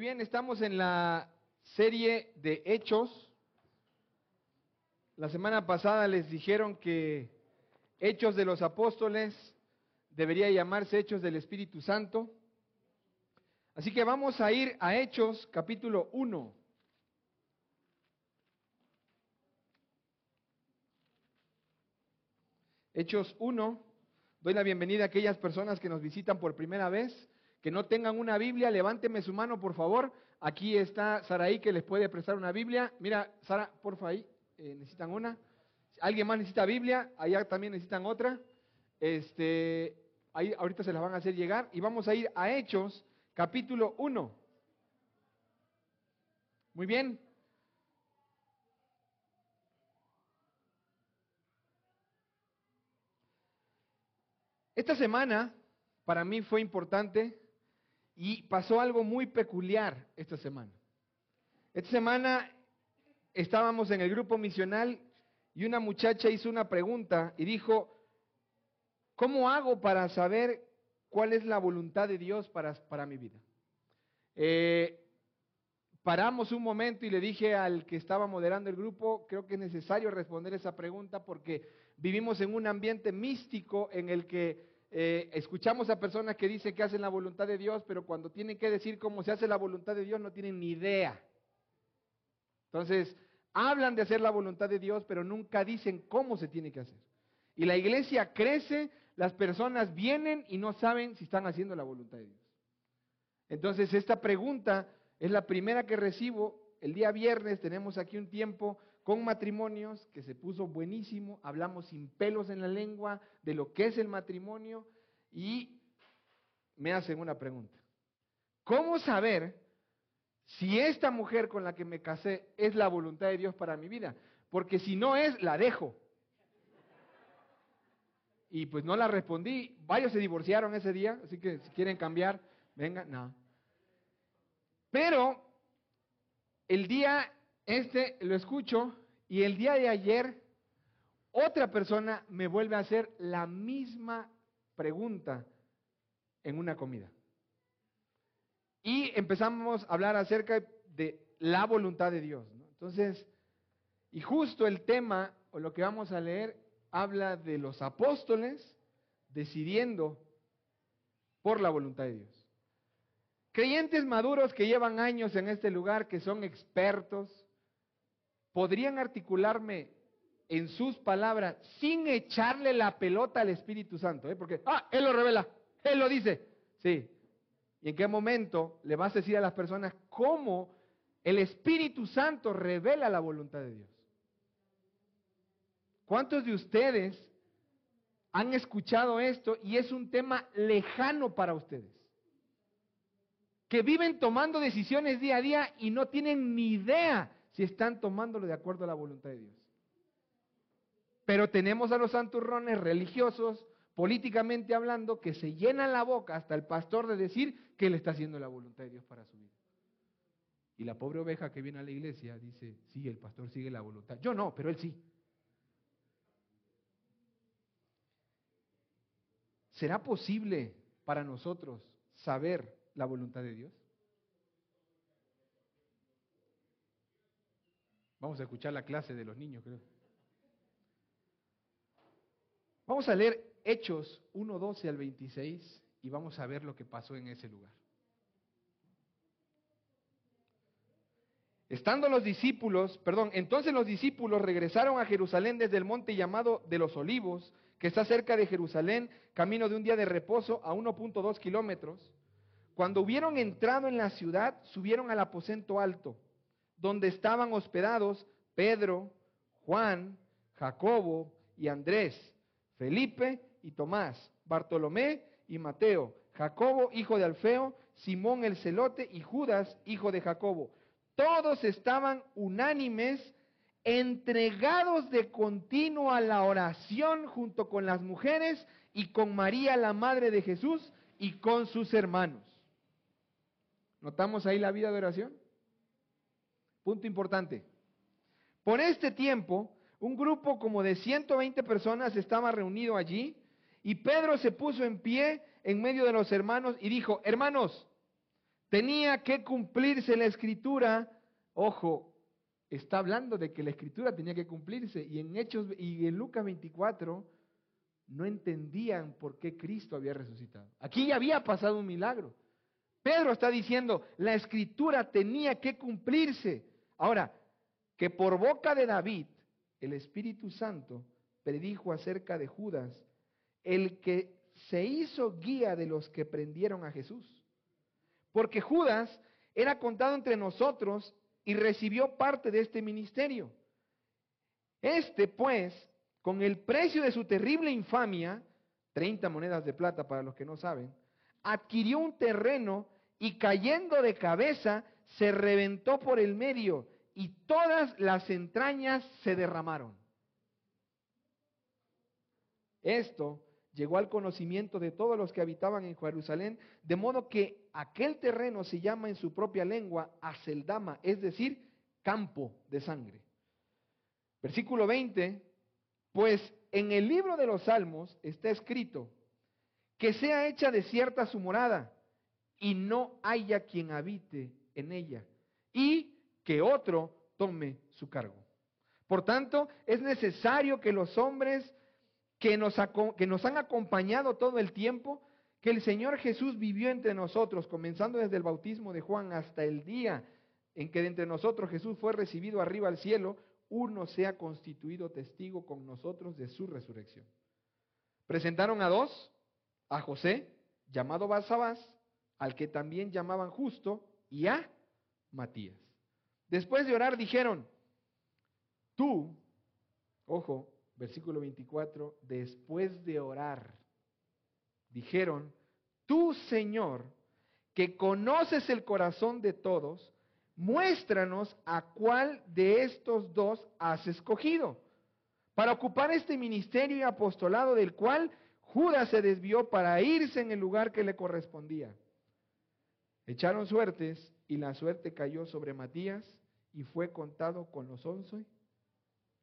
Bien, estamos en la serie de Hechos. La semana pasada les dijeron que Hechos de los Apóstoles debería llamarse Hechos del Espíritu Santo. Así que vamos a ir a Hechos capítulo 1. Hechos 1. Doy la bienvenida a aquellas personas que nos visitan por primera vez, que no tengan una Biblia, levánteme su mano, por favor. Aquí está Saraí que les puede prestar una Biblia. Mira, Sara, porfa ahí, eh, necesitan una. ¿Alguien más necesita Biblia? Allá también necesitan otra. Este, ahí ahorita se las van a hacer llegar y vamos a ir a Hechos capítulo 1. Muy bien. Esta semana para mí fue importante y pasó algo muy peculiar esta semana. Esta semana estábamos en el grupo misional y una muchacha hizo una pregunta y dijo, ¿cómo hago para saber cuál es la voluntad de Dios para, para mi vida? Eh, paramos un momento y le dije al que estaba moderando el grupo, creo que es necesario responder esa pregunta porque vivimos en un ambiente místico en el que eh, escuchamos a personas que dicen que hacen la voluntad de Dios, pero cuando tienen que decir cómo se hace la voluntad de Dios no tienen ni idea. Entonces, hablan de hacer la voluntad de Dios, pero nunca dicen cómo se tiene que hacer. Y la iglesia crece, las personas vienen y no saben si están haciendo la voluntad de Dios. Entonces, esta pregunta es la primera que recibo. El día viernes tenemos aquí un tiempo con matrimonios que se puso buenísimo, hablamos sin pelos en la lengua de lo que es el matrimonio y me hacen una pregunta. ¿Cómo saber si esta mujer con la que me casé es la voluntad de Dios para mi vida? Porque si no es, la dejo. Y pues no la respondí. Varios se divorciaron ese día, así que si quieren cambiar, vengan, no. Pero el día este lo escucho y el día de ayer otra persona me vuelve a hacer la misma pregunta en una comida. Y empezamos a hablar acerca de la voluntad de Dios. Entonces, y justo el tema o lo que vamos a leer habla de los apóstoles decidiendo por la voluntad de Dios. Creyentes maduros que llevan años en este lugar, que son expertos, podrían articularme en sus palabras sin echarle la pelota al Espíritu Santo, ¿eh? porque, ah, Él lo revela, Él lo dice, sí. ¿Y en qué momento le vas a decir a las personas cómo el Espíritu Santo revela la voluntad de Dios? ¿Cuántos de ustedes han escuchado esto y es un tema lejano para ustedes? Que viven tomando decisiones día a día y no tienen ni idea si están tomándolo de acuerdo a la voluntad de Dios. Pero tenemos a los santurrones religiosos, políticamente hablando, que se llenan la boca hasta el pastor de decir que él está haciendo la voluntad de Dios para su vida. Y la pobre oveja que viene a la iglesia dice, sí, el pastor sigue la voluntad. Yo no, pero él sí. ¿Será posible para nosotros saber la voluntad de Dios? Vamos a escuchar la clase de los niños, creo. Vamos a leer Hechos 1, 12 al 26 y vamos a ver lo que pasó en ese lugar. Estando los discípulos, perdón, entonces los discípulos regresaron a Jerusalén desde el monte llamado de los olivos, que está cerca de Jerusalén, camino de un día de reposo a 1.2 kilómetros. Cuando hubieron entrado en la ciudad, subieron al aposento alto donde estaban hospedados Pedro, Juan, Jacobo y Andrés, Felipe y Tomás, Bartolomé y Mateo, Jacobo, hijo de Alfeo, Simón el celote y Judas, hijo de Jacobo. Todos estaban unánimes, entregados de continuo a la oración junto con las mujeres y con María, la madre de Jesús, y con sus hermanos. ¿Notamos ahí la vida de oración? Punto importante. Por este tiempo, un grupo como de 120 personas estaba reunido allí y Pedro se puso en pie en medio de los hermanos y dijo, hermanos, tenía que cumplirse la escritura. Ojo, está hablando de que la escritura tenía que cumplirse y en Hechos y en Lucas 24 no entendían por qué Cristo había resucitado. Aquí ya había pasado un milagro. Pedro está diciendo, la escritura tenía que cumplirse. Ahora, que por boca de David, el Espíritu Santo predijo acerca de Judas, el que se hizo guía de los que prendieron a Jesús. Porque Judas era contado entre nosotros y recibió parte de este ministerio. Este, pues, con el precio de su terrible infamia, 30 monedas de plata para los que no saben, adquirió un terreno y cayendo de cabeza se reventó por el medio y todas las entrañas se derramaron. Esto llegó al conocimiento de todos los que habitaban en Jerusalén, de modo que aquel terreno se llama en su propia lengua Aceldama, es decir, campo de sangre. Versículo 20, pues en el libro de los Salmos está escrito, que sea hecha desierta su morada y no haya quien habite en ella, y que otro tome su cargo. Por tanto, es necesario que los hombres que nos, que nos han acompañado todo el tiempo, que el Señor Jesús vivió entre nosotros, comenzando desde el bautismo de Juan hasta el día en que de entre nosotros Jesús fue recibido arriba al cielo, uno sea constituido testigo con nosotros de su resurrección. Presentaron a dos, a José, llamado Basabás, al que también llamaban justo, y a Matías. Después de orar dijeron, tú, ojo, versículo 24, después de orar, dijeron, tú Señor, que conoces el corazón de todos, muéstranos a cuál de estos dos has escogido para ocupar este ministerio y apostolado del cual Judas se desvió para irse en el lugar que le correspondía. Echaron suertes y la suerte cayó sobre Matías y fue contado con los once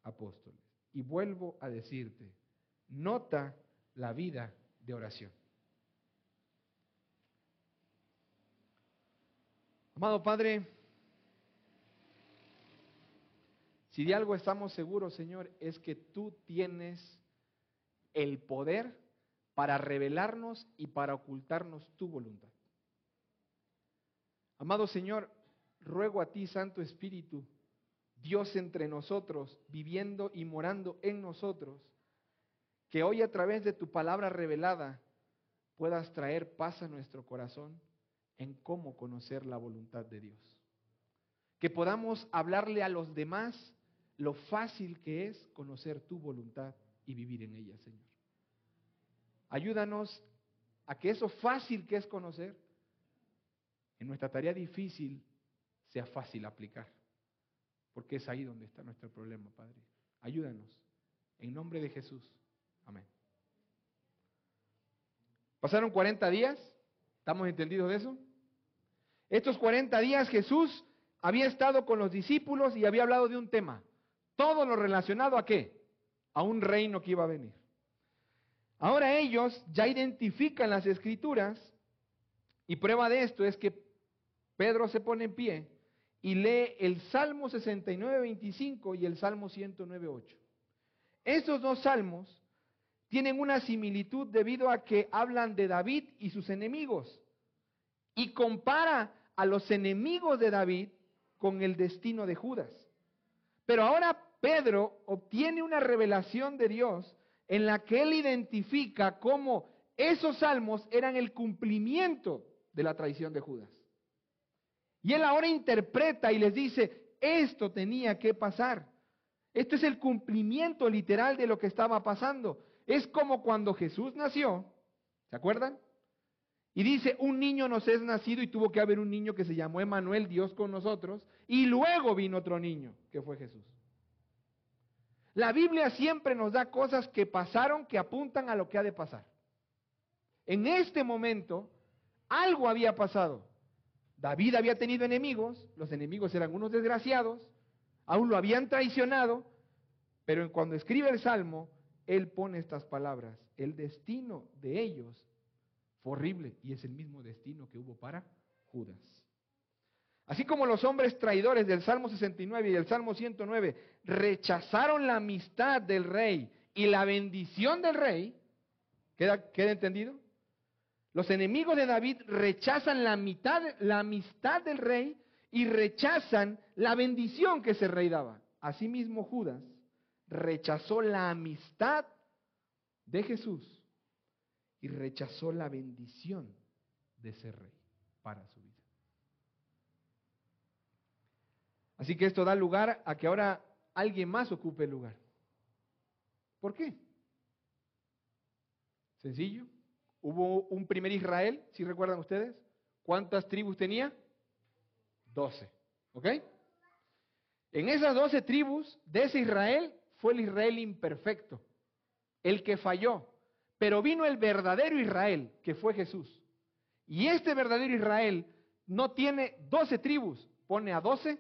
apóstoles. Y vuelvo a decirte, nota la vida de oración. Amado Padre, si de algo estamos seguros, Señor, es que tú tienes el poder para revelarnos y para ocultarnos tu voluntad. Amado Señor, ruego a ti, Santo Espíritu, Dios entre nosotros, viviendo y morando en nosotros, que hoy a través de tu palabra revelada puedas traer paz a nuestro corazón en cómo conocer la voluntad de Dios. Que podamos hablarle a los demás lo fácil que es conocer tu voluntad y vivir en ella, Señor. Ayúdanos a que eso fácil que es conocer, en nuestra tarea difícil sea fácil aplicar. Porque es ahí donde está nuestro problema, Padre. Ayúdanos. En nombre de Jesús. Amén. Pasaron 40 días. ¿Estamos entendidos de eso? Estos 40 días Jesús había estado con los discípulos y había hablado de un tema. Todo lo relacionado a qué? A un reino que iba a venir. Ahora ellos ya identifican las escrituras y prueba de esto es que Pedro se pone en pie y lee el Salmo 69, 25 y el Salmo 109, 8. Estos dos salmos tienen una similitud debido a que hablan de David y sus enemigos y compara a los enemigos de David con el destino de Judas. Pero ahora Pedro obtiene una revelación de Dios en la que él identifica cómo esos salmos eran el cumplimiento de la traición de Judas. Y él ahora interpreta y les dice, esto tenía que pasar. Esto es el cumplimiento literal de lo que estaba pasando. Es como cuando Jesús nació, ¿se acuerdan? Y dice, un niño nos es nacido y tuvo que haber un niño que se llamó Emanuel, Dios con nosotros, y luego vino otro niño, que fue Jesús. La Biblia siempre nos da cosas que pasaron que apuntan a lo que ha de pasar. En este momento, algo había pasado. David había tenido enemigos, los enemigos eran unos desgraciados, aún lo habían traicionado, pero cuando escribe el Salmo, él pone estas palabras, el destino de ellos fue horrible y es el mismo destino que hubo para Judas. Así como los hombres traidores del Salmo 69 y del Salmo 109 rechazaron la amistad del rey y la bendición del rey, ¿queda, entendido? Los enemigos de David rechazan la, mitad, la amistad del rey y rechazan la bendición que ese rey daba. Asimismo Judas rechazó la amistad de Jesús y rechazó la bendición de ese rey para su vida. Así que esto da lugar a que ahora alguien más ocupe el lugar. ¿Por qué? Sencillo. Hubo un primer Israel, si recuerdan ustedes. ¿Cuántas tribus tenía? Doce. ¿Ok? En esas doce tribus de ese Israel fue el Israel imperfecto, el que falló. Pero vino el verdadero Israel, que fue Jesús. Y este verdadero Israel no tiene doce tribus, pone a doce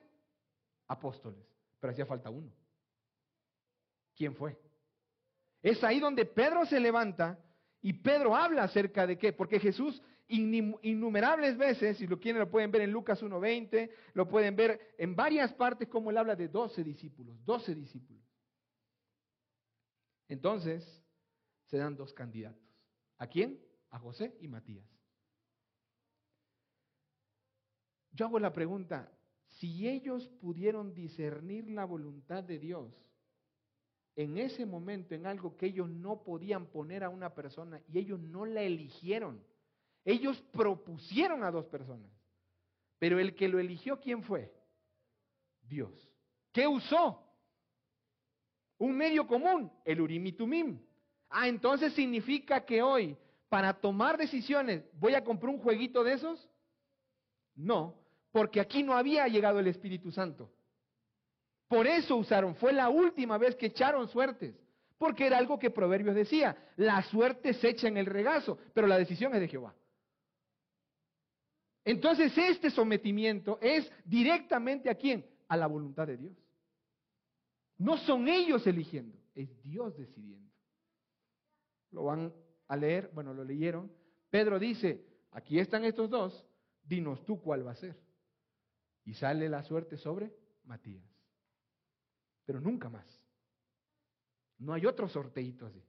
apóstoles, pero hacía falta uno. ¿Quién fue? Es ahí donde Pedro se levanta y Pedro habla acerca de qué, porque Jesús innumerables veces, si lo quieren lo pueden ver en Lucas 1.20, lo pueden ver en varias partes como él habla de doce discípulos, doce discípulos. Entonces, se dan dos candidatos. ¿A quién? A José y Matías. Yo hago la pregunta, si ellos pudieron discernir la voluntad de Dios en ese momento en algo que ellos no podían poner a una persona y ellos no la eligieron, ellos propusieron a dos personas, pero el que lo eligió, ¿quién fue? Dios. ¿Qué usó? Un medio común, el Urim y Tumim. Ah, entonces significa que hoy, para tomar decisiones, ¿voy a comprar un jueguito de esos? No, porque aquí no había llegado el Espíritu Santo. Por eso usaron, fue la última vez que echaron suertes, porque era algo que Proverbios decía, la suerte se echa en el regazo, pero la decisión es de Jehová. Entonces este sometimiento es directamente a quién? A la voluntad de Dios. No son ellos eligiendo, es Dios decidiendo. Lo van a leer, bueno, lo leyeron. Pedro dice, aquí están estos dos, dinos tú cuál va a ser. Y sale la suerte sobre Matías. Pero nunca más. No hay otro sorteito así.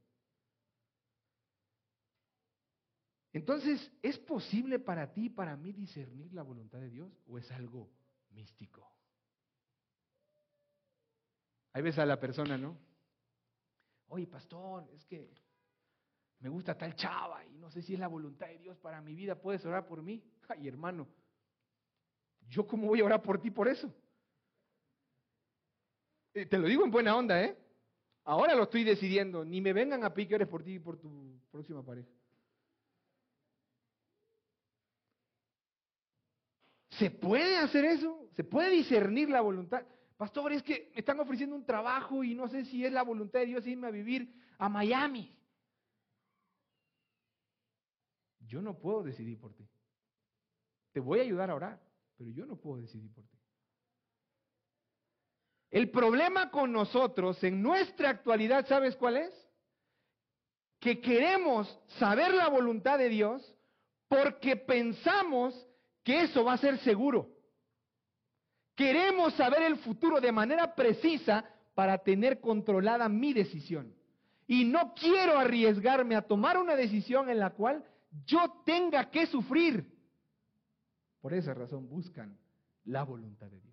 Entonces, ¿es posible para ti y para mí discernir la voluntad de Dios o es algo místico? Ahí ves a la persona, ¿no? Oye, pastor, es que me gusta tal chava y no sé si es la voluntad de Dios para mi vida. ¿Puedes orar por mí? Ay, hermano, ¿Yo cómo voy a orar por ti por eso? Eh, te lo digo en buena onda, ¿eh? Ahora lo estoy decidiendo. Ni me vengan a pedir que ores por ti y por tu próxima pareja. ¿Se puede hacer eso? ¿Se puede discernir la voluntad? Pastor, es que me están ofreciendo un trabajo y no sé si es la voluntad de Dios irme a vivir a Miami. Yo no puedo decidir por ti. Te voy a ayudar a orar pero yo no puedo decidir por ti. El problema con nosotros en nuestra actualidad, ¿sabes cuál es? Que queremos saber la voluntad de Dios porque pensamos que eso va a ser seguro. Queremos saber el futuro de manera precisa para tener controlada mi decisión. Y no quiero arriesgarme a tomar una decisión en la cual yo tenga que sufrir. Por esa razón buscan la voluntad de Dios.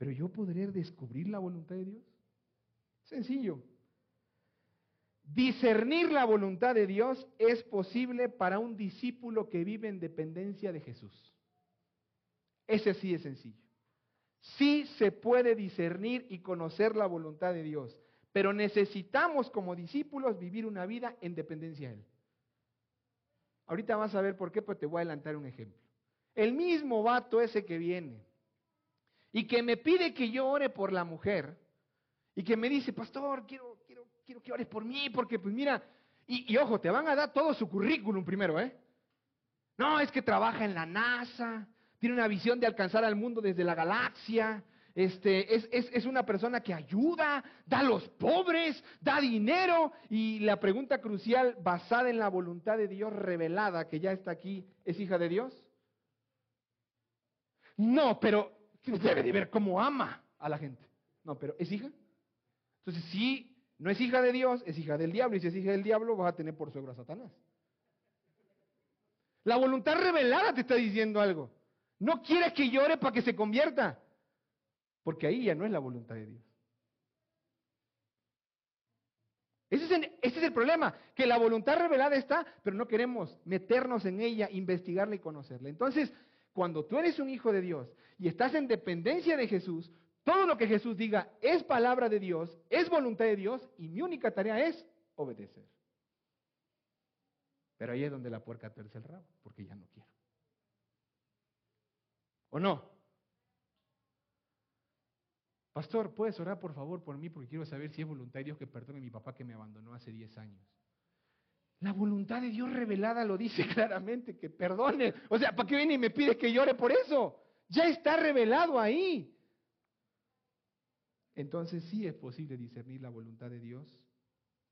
Pero yo podré descubrir la voluntad de Dios. Sencillo. Discernir la voluntad de Dios es posible para un discípulo que vive en dependencia de Jesús. Ese sí es sencillo. Sí se puede discernir y conocer la voluntad de Dios, pero necesitamos como discípulos vivir una vida en dependencia de Él. Ahorita vas a ver por qué, pero te voy a adelantar un ejemplo. El mismo vato ese que viene y que me pide que yo ore por la mujer y que me dice, pastor, quiero, quiero, quiero que ores por mí porque pues mira, y, ojo, te van a dar todo su currículum primero, ¿eh? No, es que trabaja en la NASA, tiene una visión de alcanzar al mundo desde la galaxia, este, es, es, una persona que ayuda, da a los pobres, da dinero. Y la pregunta crucial, basada en la voluntad de Dios revelada, que ya está aquí, ¿es hija de Dios? No, pero debe de ver cómo ama a la gente. No, pero ¿es hija? Entonces, si no es hija de Dios, es hija del diablo. Y si es hija del diablo, vas a tener por suegro a Satanás. La voluntad revelada te está diciendo algo. No quieres que llore para que se convierta. Porque ahí ya no es la voluntad de Dios. Ese es, el, ese es, el, problema, que la voluntad revelada está, pero no queremos meternos en ella, investigarla y conocerla. Entonces, cuando tú eres un hijo de Dios y estás en dependencia de Jesús, todo lo que Jesús diga es palabra de Dios, es voluntad de Dios y mi única tarea es obedecer. Pero ahí es donde la puerca terce el rabo, porque ya no quiero. ¿O no? Pastor, ¿puedes orar por favor por mí? Porque quiero saber si es voluntad de Dios que perdone a mi papá que me abandonó hace 10 años. La voluntad de Dios revelada lo dice claramente, que perdone. O sea, ¿para qué viene y me pide que llore por eso? Ya está revelado ahí. Entonces sí es posible discernir la voluntad de Dios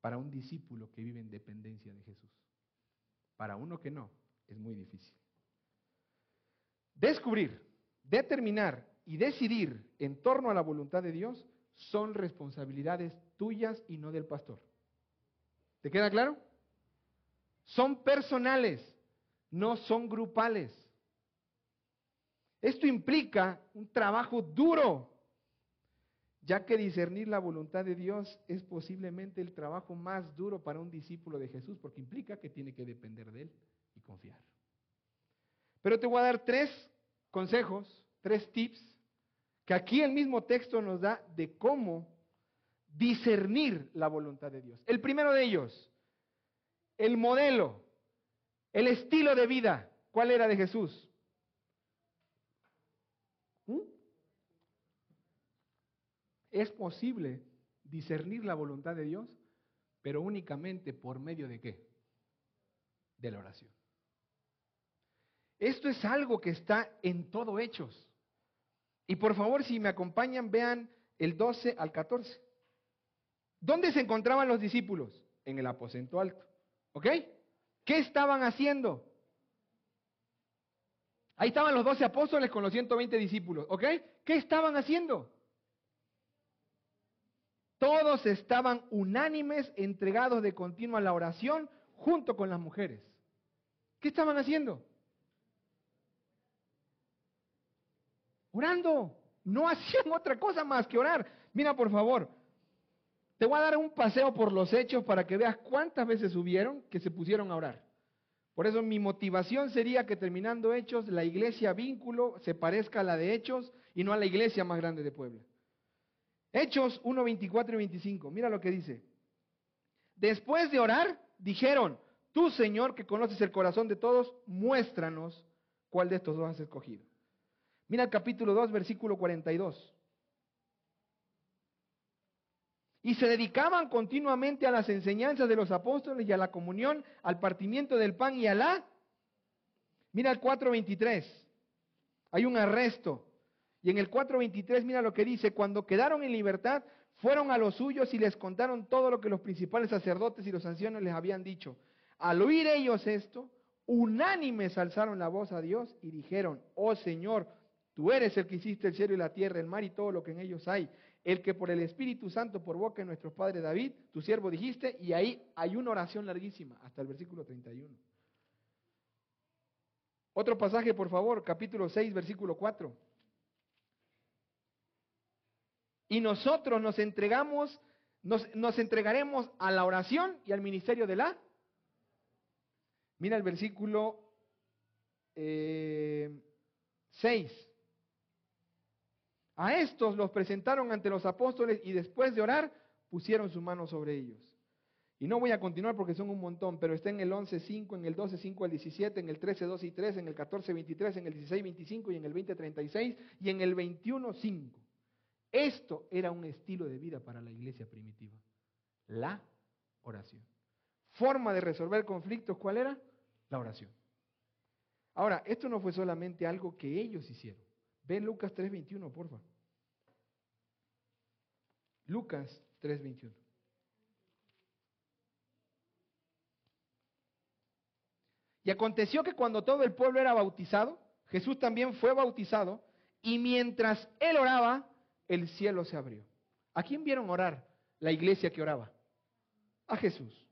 para un discípulo que vive en dependencia de Jesús. Para uno que no, es muy difícil. Descubrir, determinar y decidir en torno a la voluntad de Dios son responsabilidades tuyas y no del pastor. ¿Te queda claro? Son personales, no son grupales. Esto implica un trabajo duro, ya que discernir la voluntad de Dios es posiblemente el trabajo más duro para un discípulo de Jesús, porque implica que tiene que depender de Él y confiar. Pero te voy a dar tres consejos, tres tips, que aquí el mismo texto nos da de cómo discernir la voluntad de Dios. El primero de ellos, el modelo, el estilo de vida. ¿Cuál era de Jesús? ¿Mm? Es posible discernir la voluntad de Dios, pero únicamente por medio de qué? De la oración. Esto es algo que está en todo Hechos. Y por favor, si me acompañan, vean el 12 al 14. ¿Dónde se encontraban los discípulos? En el aposento alto. ¿Ok? ¿Qué estaban haciendo? Ahí estaban los 12 apóstoles con los 120 discípulos. ¿Ok? ¿Qué estaban haciendo? Todos estaban unánimes, entregados de continuo a la oración, junto con las mujeres. ¿Qué estaban haciendo? Orando. No hacían otra cosa más que orar. Mira, por favor, te voy a dar un paseo por los hechos para que veas cuántas veces subieron que se pusieron a orar. Por eso mi motivación sería que terminando hechos, la iglesia vínculo se parezca a la de hechos y no a la iglesia más grande de Puebla. Hechos 1, 24 y 25. Mira lo que dice. Después de orar, dijeron, tú Señor que conoces el corazón de todos, muéstranos cuál de estos dos has escogido. Mira el capítulo 2, versículo 42. Y se dedicaban continuamente a las enseñanzas de los apóstoles y a la comunión, al partimiento del pan y a la... Mira el 4.23. Hay un arresto. Y en el 4.23 mira lo que dice, cuando quedaron en libertad, fueron a los suyos y les contaron todo lo que los principales sacerdotes y los ancianos les habían dicho. Al oír ellos esto, unánimes alzaron la voz a Dios y dijeron, oh Señor, Tú eres el que hiciste el cielo y la tierra, el mar y todo lo que en ellos hay. El que por el Espíritu Santo, por boca de nuestro Padre David, tu siervo dijiste, y ahí hay una oración larguísima, hasta el versículo 31. Otro pasaje, por favor, capítulo 6, versículo 4. Y nosotros nos entregamos, nos, entregaremos a la oración y al ministerio de la. Mira el versículo eh, 6. A estos los presentaron ante los apóstoles y después de orar pusieron su mano sobre ellos. Y no voy a continuar porque son un montón, pero está en el 11.5, en el 12.5 al 17, en el 13.2 y 3, en el 14.23, en el 16.25 y en el 20.36 y en el 21.5. Esto era un estilo de vida para la iglesia primitiva. La oración. Forma de resolver conflictos, ¿cuál era? La oración. Ahora, esto no fue solamente algo que ellos hicieron. Ven Lucas 3.21, porfa. Lucas 3.21. Y aconteció que cuando todo el pueblo era bautizado, Jesús también fue bautizado, y mientras él oraba, el cielo se abrió. ¿A quién vieron orar la iglesia que oraba? A Jesús.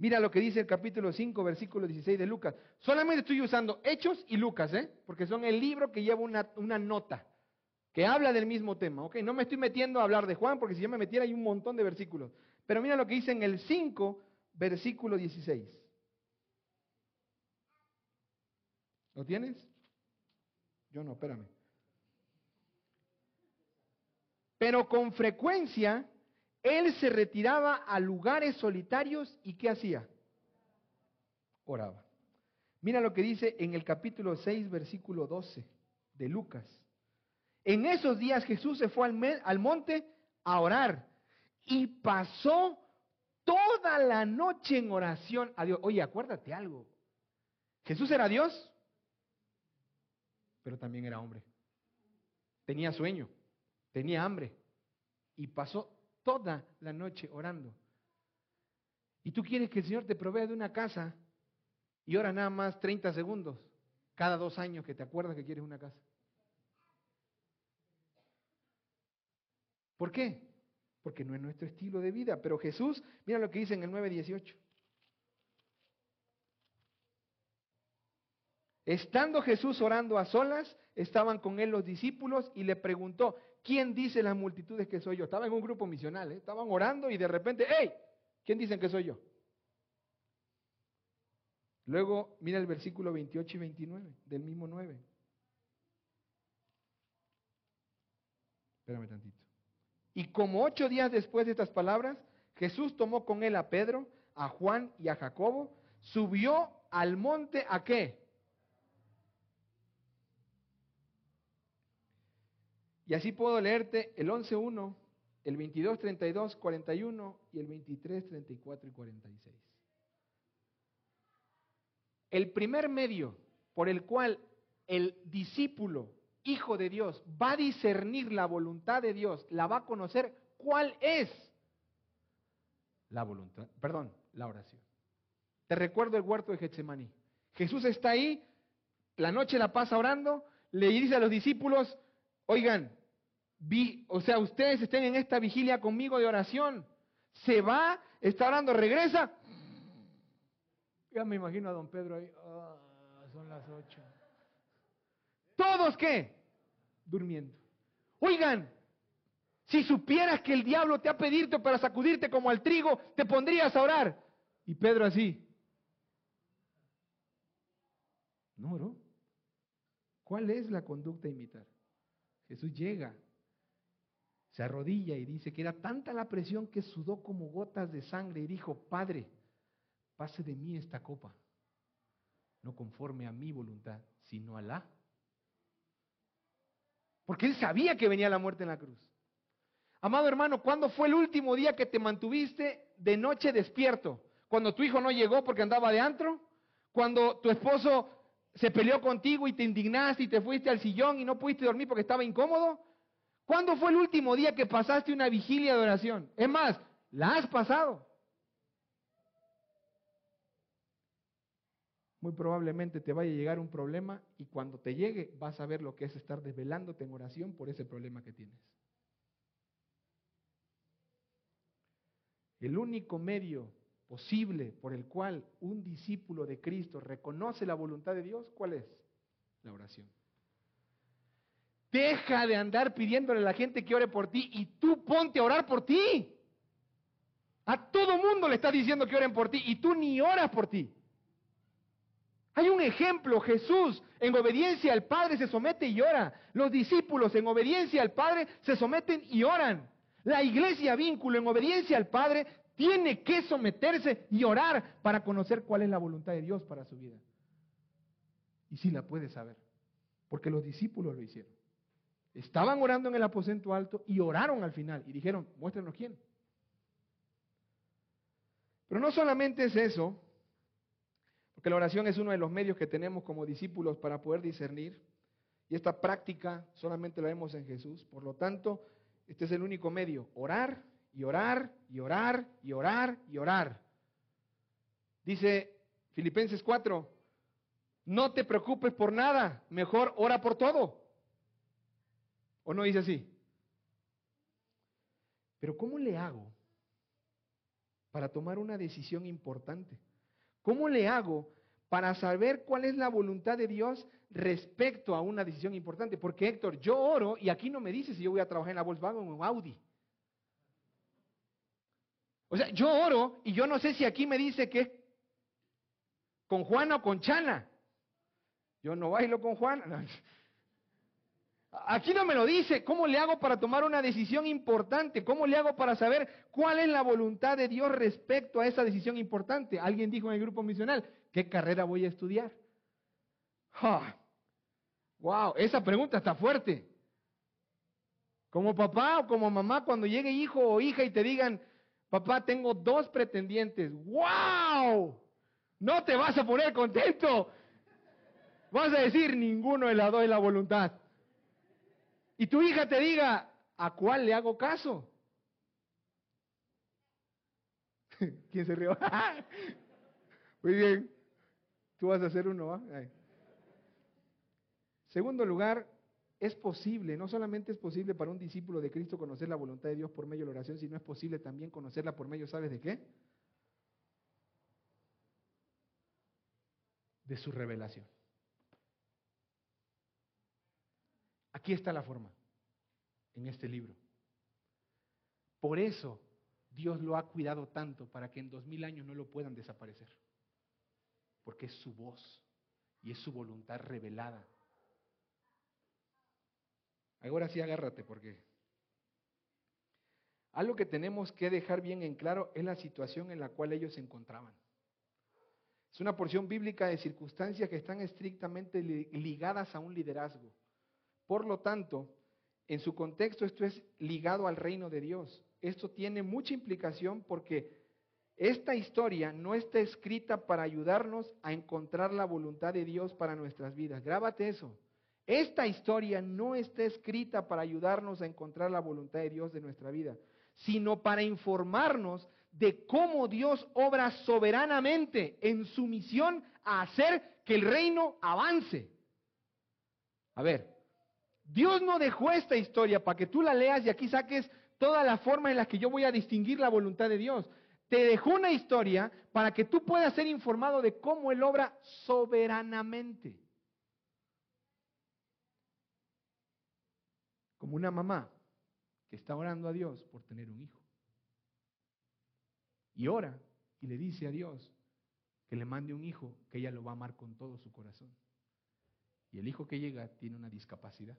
Mira lo que dice el capítulo 5, versículo 16 de Lucas. Solamente estoy usando Hechos y Lucas, ¿eh? porque son el libro que lleva una, nota que habla del mismo tema. ¿ok? No me estoy metiendo a hablar de Juan, porque si yo me metiera hay un montón de versículos. Pero mira lo que dice en el 5, versículo 16. ¿Lo tienes? Yo no, espérame. Pero con frecuencia él se retiraba a lugares solitarios y ¿qué hacía? Oraba. Mira lo que dice en el capítulo 6, versículo 12 de Lucas. En esos días Jesús se fue al, al monte a orar y pasó toda la noche en oración a Dios. Oye, acuérdate algo. Jesús era Dios, pero también era hombre. Tenía sueño, tenía hambre y pasó toda la noche orando. Y tú quieres que el Señor te provea de una casa y ora nada más 30 segundos cada dos años que te acuerdas que quieres una casa. ¿Por qué? Porque no es nuestro estilo de vida. Pero Jesús, mira lo que dice en el 9.18. Estando Jesús orando a solas, estaban con él los discípulos y le preguntó, ¿quién dice las multitudes que soy yo? Estaba en un grupo misional, ¿eh? estaban orando y de repente, ¡hey! ¿Quién dicen que soy yo? Luego, mira el versículo 28 y 29 del mismo 9. Espérame tantito. Y como ocho días después de estas palabras, Jesús tomó con él a Pedro, a Juan y a Jacobo, subió al monte a qué? Y así puedo leerte el 11.1, el 22.32, 41 y el 23, 34 y 46. El primer medio por el cual el discípulo, hijo de Dios, va a discernir la voluntad de Dios, la va a conocer, ¿cuál es? La voluntad, perdón, la oración. Te recuerdo el huerto de Getsemaní. Jesús está ahí, la noche la pasa orando, le dice a los discípulos, oigan, vi, o sea, ustedes estén en esta vigilia conmigo de oración. Se va, está orando, regresa. Ya me imagino a don Pedro ahí. Ah, son las ocho. ¿Todos qué? Durmiendo. Oigan, si supieras que el diablo te ha pedido para sacudirte como al trigo, te pondrías a orar. Y Pedro así. No oró. ¿Cuál es la conducta a imitar? Jesús llega, se arrodilla y dice que era tanta la presión que sudó como gotas de sangre y dijo, Padre, pase de mí esta copa, no conforme a mi voluntad, sino a la. Porque él sabía que venía la muerte en la cruz. Amado hermano, ¿cuándo fue el último día que te mantuviste de noche despierto? ¿Cuando tu hijo no llegó porque andaba de antro? ¿Cuando tu esposo se peleó contigo y te indignaste y te fuiste al sillón y no pudiste dormir porque estaba incómodo? ¿Cuándo fue el último día que pasaste una vigilia de oración? Es más, la has pasado. Muy probablemente te vaya a llegar un problema y cuando te llegue vas a ver lo que es estar desvelándote en oración por ese problema que tienes. El único medio posible por el cual un discípulo de Cristo reconoce la voluntad de Dios, ¿cuál es? La oración. Deja de andar pidiéndole a la gente que ore por ti y tú ponte a orar por ti. A todo mundo le estás diciendo que oren por ti y tú ni oras por ti. Hay un ejemplo, Jesús en obediencia al Padre se somete y ora. Los discípulos en obediencia al Padre se someten y oran. La iglesia vínculo en obediencia al Padre tiene que someterse y orar para conocer cuál es la voluntad de Dios para su vida. Y si la puede saber, porque los discípulos lo hicieron. Estaban orando en el aposento alto y oraron al final y dijeron, muéstrenos quién. Pero no solamente es eso, porque la oración es uno de los medios que tenemos como discípulos para poder discernir, y esta práctica solamente la vemos en Jesús. Por lo tanto, este es el único medio, orar y orar y orar y orar y orar. Dice Filipenses 4, no te preocupes por nada, mejor ora por todo. ¿O no dice así? Pero ¿cómo le hago para tomar una decisión importante? ¿Cómo le hago para saber cuál es la voluntad de Dios respecto a una decisión importante? Porque Héctor, yo oro y aquí no me dice si yo voy a trabajar en la Volkswagen o en Audi. O sea, yo oro y yo no sé si aquí me dice que con Juana o con Chana. Yo no bailo con Juana. Aquí no me lo dice. ¿Cómo le hago para tomar una decisión importante? ¿Cómo le hago para saber cuál es la voluntad de Dios respecto a esa decisión importante? Alguien dijo en el grupo misional, ¿qué carrera voy a estudiar? Wow, esa pregunta está fuerte. Como papá o como mamá, cuando llegue hijo o hija y te digan, papá, tengo dos pretendientes. ¡Wow! No te vas a poner contento. Vas a decir, ninguno de las dos es la voluntad. Y tu hija te diga, ¿a cuál le hago caso? ¿Quién se rió? Muy bien. Tú vas a hacer uno, ¿va? Segundo lugar, es posible, no solamente es posible para un discípulo de Cristo conocer la voluntad de Dios por medio de la oración, sino es posible también conocerla por medio, ¿sabes de qué? De su revelación. Aquí está la forma, en este libro. Por eso Dios lo ha cuidado tanto para que en dos mil años no lo puedan desaparecer. Porque es su voz y es su voluntad revelada Ahora sí agárrate porque algo que tenemos que dejar bien en claro es la situación en la cual ellos se encontraban. Es una porción bíblica de circunstancias que están estrictamente ligadas a un liderazgo. Por lo tanto, en su contexto esto es ligado al reino de Dios. Esto tiene mucha implicación porque esta historia no está escrita para ayudarnos a encontrar la voluntad de Dios para nuestras vidas. Grábate eso. Esta historia no está escrita para ayudarnos a encontrar la voluntad de Dios de nuestra vida, sino para informarnos de cómo Dios obra soberanamente en su misión a hacer que el reino avance. A ver, Dios no dejó esta historia para que tú la leas y aquí saques toda la forma en la que yo voy a distinguir la voluntad de Dios. Te dejó una historia para que tú puedas ser informado de cómo Él obra soberanamente. Como una mamá que está orando a Dios por tener un hijo. Y ora y le dice a Dios que le mande un hijo que ella lo va a amar con todo su corazón. Y el hijo que llega tiene una discapacidad.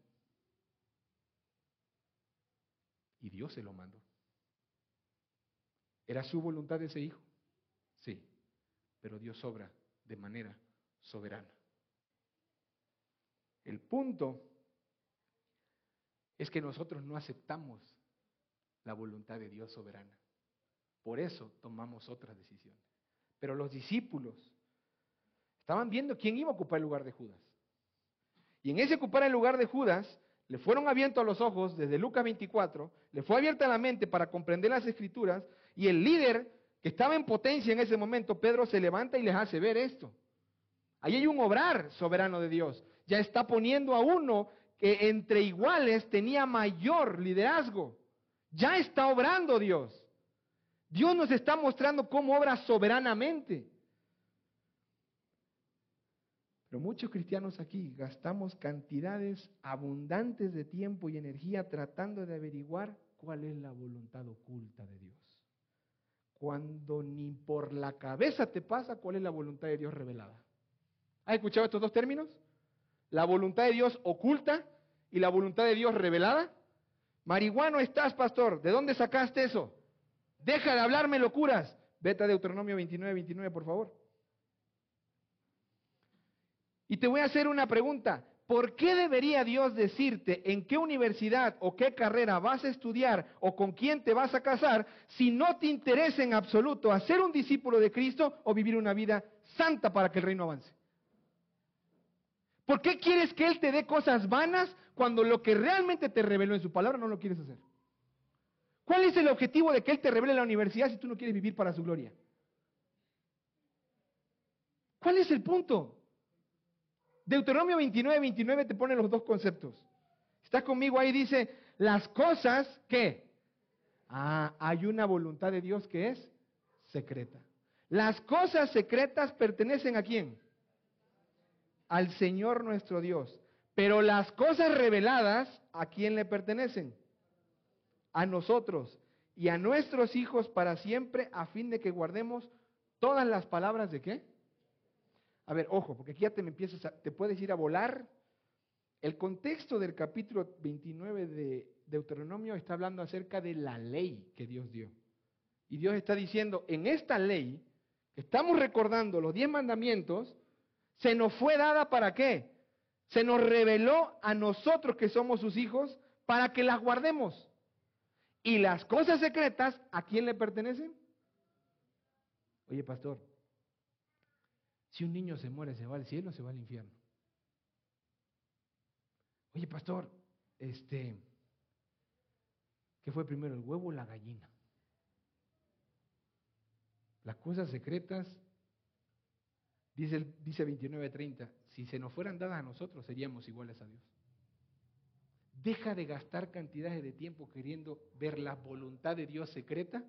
Y Dios se lo mandó. ¿Era su voluntad ese hijo? Sí, pero Dios obra de manera soberana. El punto es que nosotros no aceptamos la voluntad de Dios soberana. Por eso tomamos otras decisiones. Pero los discípulos estaban viendo quién iba a ocupar el lugar de Judas. Y en ese ocupar el lugar de Judas, le fueron abiertos los ojos desde Lucas 24, le fue abierta la mente para comprender las escrituras, y el líder que estaba en potencia en ese momento, Pedro, se levanta y les hace ver esto. Ahí hay un obrar soberano de Dios. Ya está poniendo a uno que entre iguales tenía mayor liderazgo. Ya está obrando Dios. Dios nos está mostrando cómo obra soberanamente. Pero muchos cristianos aquí gastamos cantidades abundantes de tiempo y energía tratando de averiguar cuál es la voluntad oculta de Dios. Cuando ni por la cabeza te pasa cuál es la voluntad de Dios revelada. ¿Has escuchado estos dos términos? la voluntad de Dios oculta y la voluntad de Dios revelada? Marihuano estás, pastor. ¿De dónde sacaste eso? Deja de hablarme locuras. Vete a Deuteronomio 29, 29, por favor. Y te voy a hacer una pregunta. ¿Por qué debería Dios decirte en qué universidad o qué carrera vas a estudiar o con quién te vas a casar si no te interesa en absoluto hacer un discípulo de Cristo o vivir una vida santa para que el reino avance? ¿Por qué quieres que Él te dé cosas vanas cuando lo que realmente te reveló en su palabra no lo quieres hacer? ¿Cuál es el objetivo de que Él te revele la universidad si tú no quieres vivir para su gloria? ¿Cuál es el punto? Deuteronomio 29, 29 te pone los dos conceptos. ¿Está conmigo ahí? Dice, las cosas que... Ah, hay una voluntad de Dios que es secreta. Las cosas secretas pertenecen a quién? Al Señor nuestro Dios. Pero las cosas reveladas, ¿a quién le pertenecen? A nosotros y a nuestros hijos para siempre, a fin de que guardemos todas las palabras de qué? A ver, ojo, porque aquí ya te me empiezas a, te puedes ir a volar. El contexto del capítulo 29 de Deuteronomio está hablando acerca de la ley que Dios dio. Y Dios está diciendo, en esta ley, estamos recordando los diez mandamientos, se nos fue dada para qué? Se nos reveló a nosotros que somos sus hijos para que las guardemos. Y las cosas secretas, ¿a quién le pertenecen? Oye, pastor, si un niño se muere, ¿se va al cielo o se va al infierno? Oye, pastor, este, ¿qué fue primero, el huevo o la gallina? Las cosas secretas, dice, dice 29.30, si se nos fueran dadas a nosotros, seríamos iguales a Dios. Deja de gastar cantidades de tiempo queriendo ver la voluntad de Dios secreta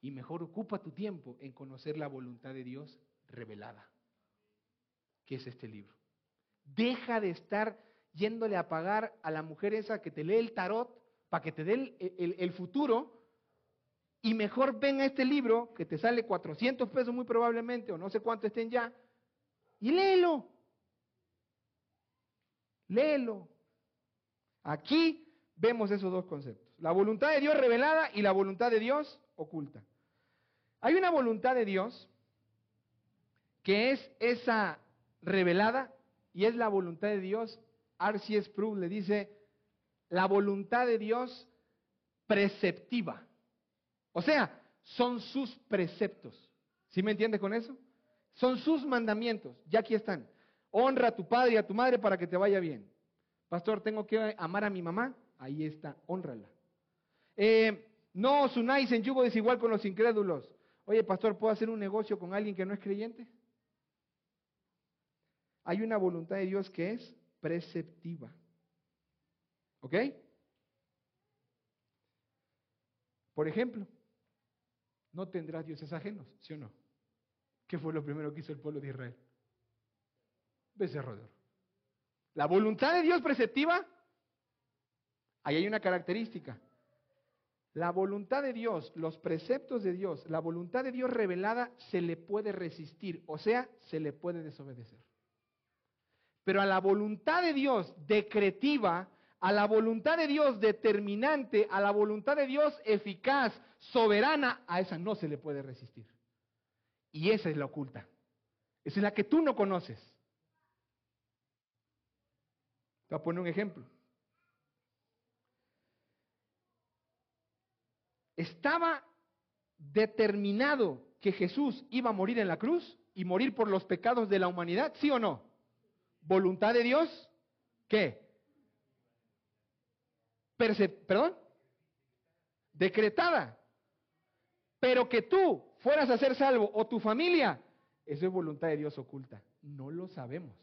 y mejor ocupa tu tiempo en conocer la voluntad de Dios revelada, que es este libro. Deja de estar yéndole a pagar a la mujer esa que te lee el tarot para que te dé el, futuro y mejor ven a este libro que te sale 400 pesos muy probablemente o no sé cuánto estén ya y léelo. Léelo. Aquí vemos esos dos conceptos. La voluntad de Dios revelada y la voluntad de Dios oculta. Hay una voluntad de Dios que es esa revelada y es la voluntad de Dios. R.C.S. Proust le dice, la voluntad de Dios preceptiva. O sea, son sus preceptos. ¿Sí me entiendes con eso? Son sus mandamientos. Ya aquí están. Honra a tu padre y a tu madre para que te vaya bien. Pastor, tengo que amar a mi mamá. Ahí está, honrala. Eh, no os unáis en yugo desigual con los incrédulos. Oye, pastor, ¿puedo hacer un negocio con alguien que no es creyente? Hay una voluntad de Dios que es preceptiva. ¿Ok? Por ejemplo, no tendrás dioses ajenos, ¿sí o no? ¿Qué fue lo primero que hizo el pueblo de Israel? Becerro de. La voluntad de Dios preceptiva, ahí hay una característica. La voluntad de Dios, los preceptos de Dios, la voluntad de Dios revelada se le puede resistir, o sea, se le puede desobedecer. Pero a la voluntad de Dios decretiva, a la voluntad de Dios determinante, a la voluntad de Dios eficaz, soberana, a esa no se le puede resistir. Y esa es la oculta. Esa es la que tú no conoces. Te voy a poner un ejemplo. Estaba determinado que Jesús iba a morir en la cruz y morir por los pecados de la humanidad, ¿sí o no? ¿Voluntad de Dios? ¿Qué? ¿Perdón? Decretada. Pero que tú fueras a ser salvo o tu familia, eso es voluntad de Dios oculta. No lo sabemos.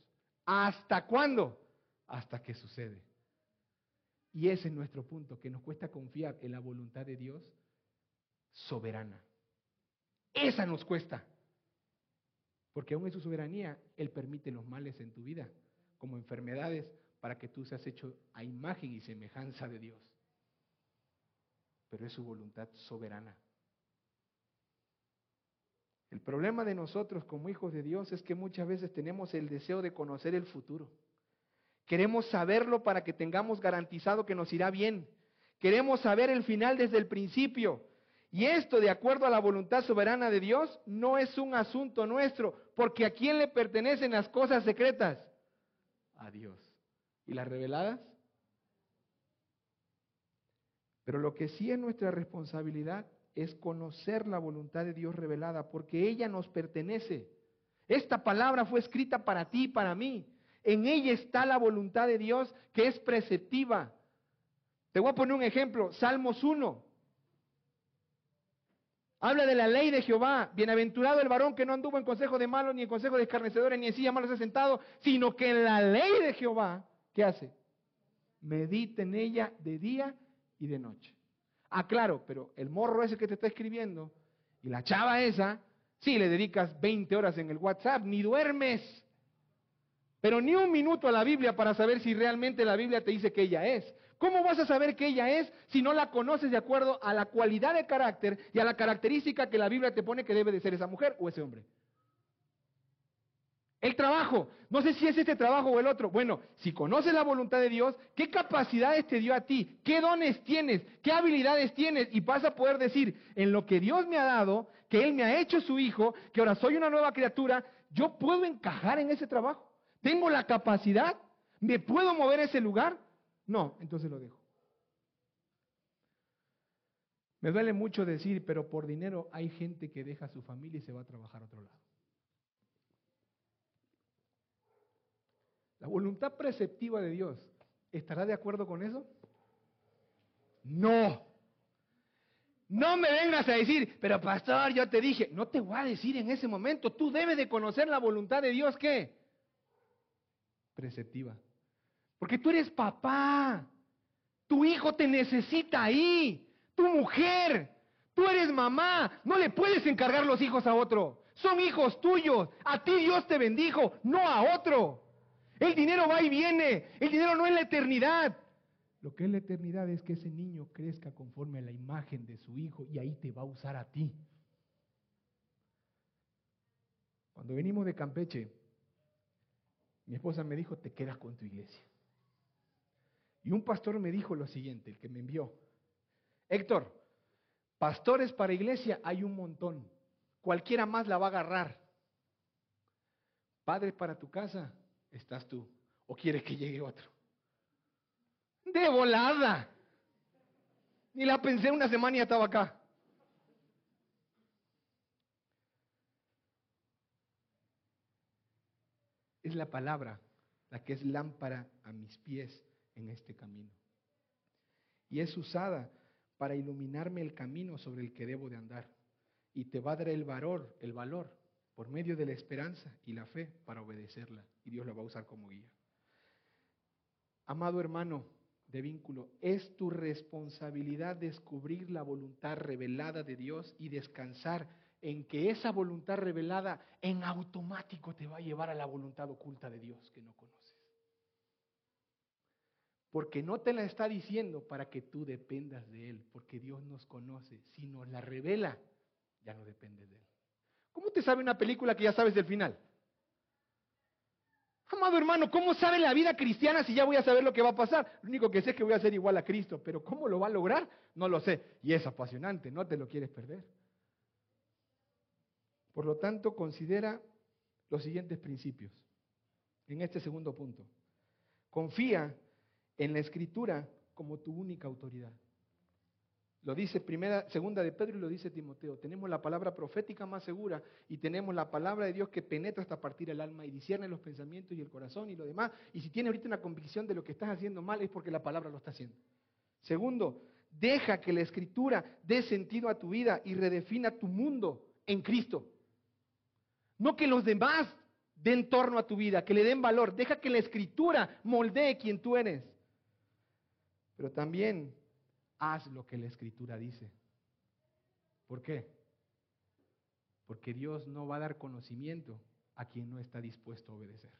¿Hasta cuándo? Hasta que sucede. Y ese es nuestro punto, que nos cuesta confiar en la voluntad de Dios soberana. Esa nos cuesta. Porque aún en su soberanía, Él permite los males en tu vida, como enfermedades, para que tú seas hecho a imagen y semejanza de Dios. Pero es su voluntad soberana. El problema de nosotros como hijos de Dios es que muchas veces tenemos el deseo de conocer el futuro. Queremos saberlo para que tengamos garantizado que nos irá bien. Queremos saber el final desde el principio. Y esto, de acuerdo a la voluntad soberana de Dios, no es un asunto nuestro, porque ¿a quién le pertenecen las cosas secretas? A Dios. ¿Y las reveladas? Pero lo que sí es nuestra responsabilidad es conocer la voluntad de Dios revelada, porque ella nos pertenece. Esta palabra fue escrita para ti y para mí. En ella está la voluntad de Dios que es preceptiva. Te voy a poner un ejemplo, Salmos 1. Habla de la ley de Jehová. Bienaventurado el varón que no anduvo en consejo de malos, ni en consejo de escarnecedores, ni en silla malos ha sentado, sino que en la ley de Jehová, ¿qué hace? medita en ella de día y de noche. Ah, claro, pero el morro ese que te está escribiendo y la chava esa, sí le dedicas 20 horas en el WhatsApp, ni duermes. Pero ni un minuto a la Biblia para saber si realmente la Biblia te dice que ella es. ¿Cómo vas a saber que ella es si no la conoces de acuerdo a la cualidad de carácter y a la característica que la Biblia te pone que debe de ser esa mujer o ese hombre? El trabajo. No sé si es este trabajo o el otro. Bueno, si conoces la voluntad de Dios, ¿qué capacidades te dio a ti? ¿Qué dones tienes? ¿Qué habilidades tienes? Y vas a poder decir, en lo que Dios me ha dado, que Él me ha hecho su hijo, que ahora soy una nueva criatura, yo puedo encajar en ese trabajo. ¿Tengo la capacidad? ¿Me puedo mover a ese lugar? No, entonces lo dejo. Me duele mucho decir, pero por dinero hay gente que deja a su familia y se va a trabajar a otro lado. La voluntad preceptiva de Dios, ¿estará de acuerdo con eso? No. No me vengas a decir, pero pastor, yo te dije, no te voy a decir en ese momento, tú debes de conocer la voluntad de Dios, ¿qué? Preceptiva. Porque tú eres papá, tu hijo te necesita ahí, tu mujer, tú eres mamá, no le puedes encargar los hijos a otro, son hijos tuyos, a ti Dios te bendijo, no a otro. El dinero va y viene. El dinero no es la eternidad. Lo que es la eternidad es que ese niño crezca conforme a la imagen de su hijo y ahí te va a usar a ti. Cuando venimos de Campeche, mi esposa me dijo, te quedas con tu iglesia. Y un pastor me dijo lo siguiente, el que me envió. Héctor, pastores para iglesia hay un montón. Cualquiera más la va a agarrar. Padres para tu casa estás tú. ¿O quieres que llegue otro? De volada. Ni la pensé una semana y estaba acá. Es la palabra la que es lámpara a mis pies en este camino. Y es usada para iluminarme el camino sobre el que debo de andar. Y te va a dar el valor, el valor por medio de la esperanza y la fe para obedecerla. Y Dios la va a usar como guía. Amado hermano de vínculo, es tu responsabilidad descubrir la voluntad revelada de Dios y descansar en que esa voluntad revelada en automático te va a llevar a la voluntad oculta de Dios que no conoces. Porque no te la está diciendo para que tú dependas de Él, porque Dios nos conoce. Si nos la revela, ya no dependes de Él. ¿Cómo te sabe una película que ya sabes del final? Amado hermano, ¿cómo sabe la vida cristiana si ya voy a saber lo que va a pasar? Lo único que sé es que voy a ser igual a Cristo, pero ¿cómo lo va a lograr? No lo sé. Y es apasionante, no te lo quieres perder. Por lo tanto, considera los siguientes principios en este segundo punto. Confía en la escritura como tu única autoridad. Lo dice primera, segunda de Pedro y lo dice Timoteo. Tenemos la palabra profética más segura y tenemos la palabra de Dios que penetra hasta partir el alma y discierne los pensamientos y el corazón y lo demás. Y si tienes ahorita una convicción de lo que estás haciendo mal es porque la palabra lo está haciendo. Segundo, deja que la escritura dé sentido a tu vida y redefina tu mundo en Cristo. No que los demás den torno a tu vida, que le den valor. Deja que la escritura moldee quien tú eres. Pero también haz lo que la escritura dice. ¿Por qué? Porque Dios no va a dar conocimiento a quien no está dispuesto a obedecer.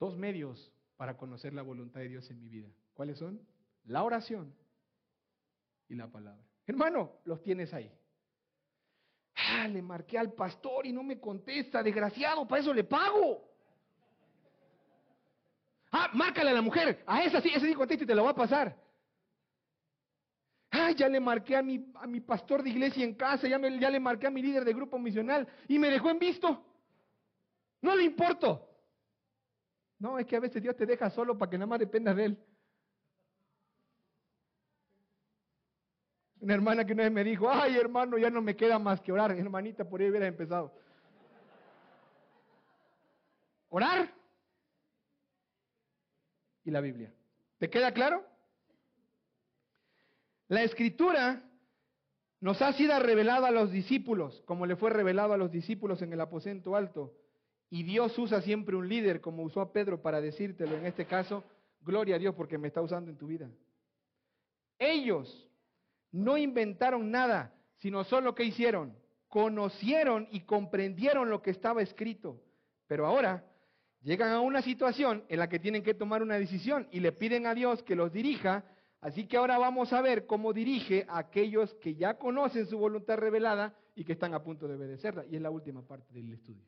Dos medios para conocer la voluntad de Dios en mi vida. ¿Cuáles son? La oración y la palabra. Hermano, los tienes ahí. Ah, le marqué al pastor y no me contesta, desgraciado, para eso le pago. Ah, márcale a la mujer. A esa sí, ese sí contesta y te lo va a pasar. Ah, ya le marqué a mi, a mi pastor de iglesia en casa, ya, ya le marqué a mi líder de grupo misional y me dejó en visto. No le importo. No, es que a veces Dios te deja solo para que nada más dependas de Él. Una hermana que una vez me dijo, ay hermano, ya no me queda más que orar. Hermanita, por ahí hubiera empezado. ¿Orar? y la Biblia. ¿Te queda claro? La escritura nos ha sido revelada a los discípulos, como le fue revelado a los discípulos en el aposento alto, Y Dios usa siempre un líder, como usó a Pedro para decírtelo en este caso, gloria a Dios porque me está usando en tu vida. Ellos no inventaron nada, sino solo que hicieron, conocieron y comprendieron lo que estaba escrito. Pero ahora llegan a una situación en la que tienen que tomar una decisión y le piden a Dios que los dirija. Así que ahora vamos a ver cómo dirige a aquellos que ya conocen su voluntad revelada y que están a punto de obedecerla. Y es la última parte del estudio.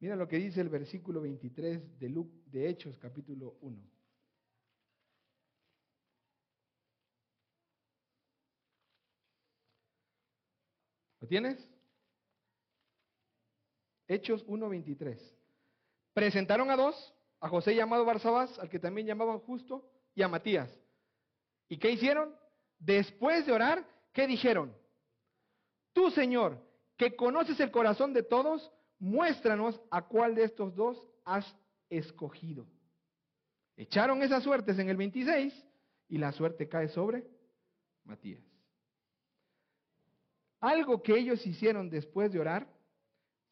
Mira lo que dice el versículo 23 de, de Hechos capítulo 1. Tienes? Hechos 1.23. Presentaron a dos, a José llamado Barsabás, al que también llamaban justo, y a Matías. ¿Y qué hicieron? Después de orar, ¿qué dijeron? Tú, Señor, que conoces el corazón de todos, muéstranos a cuál de estos dos has escogido. Echaron esas suertes en el 26 y la suerte cae sobre Matías. Algo que ellos hicieron después de orar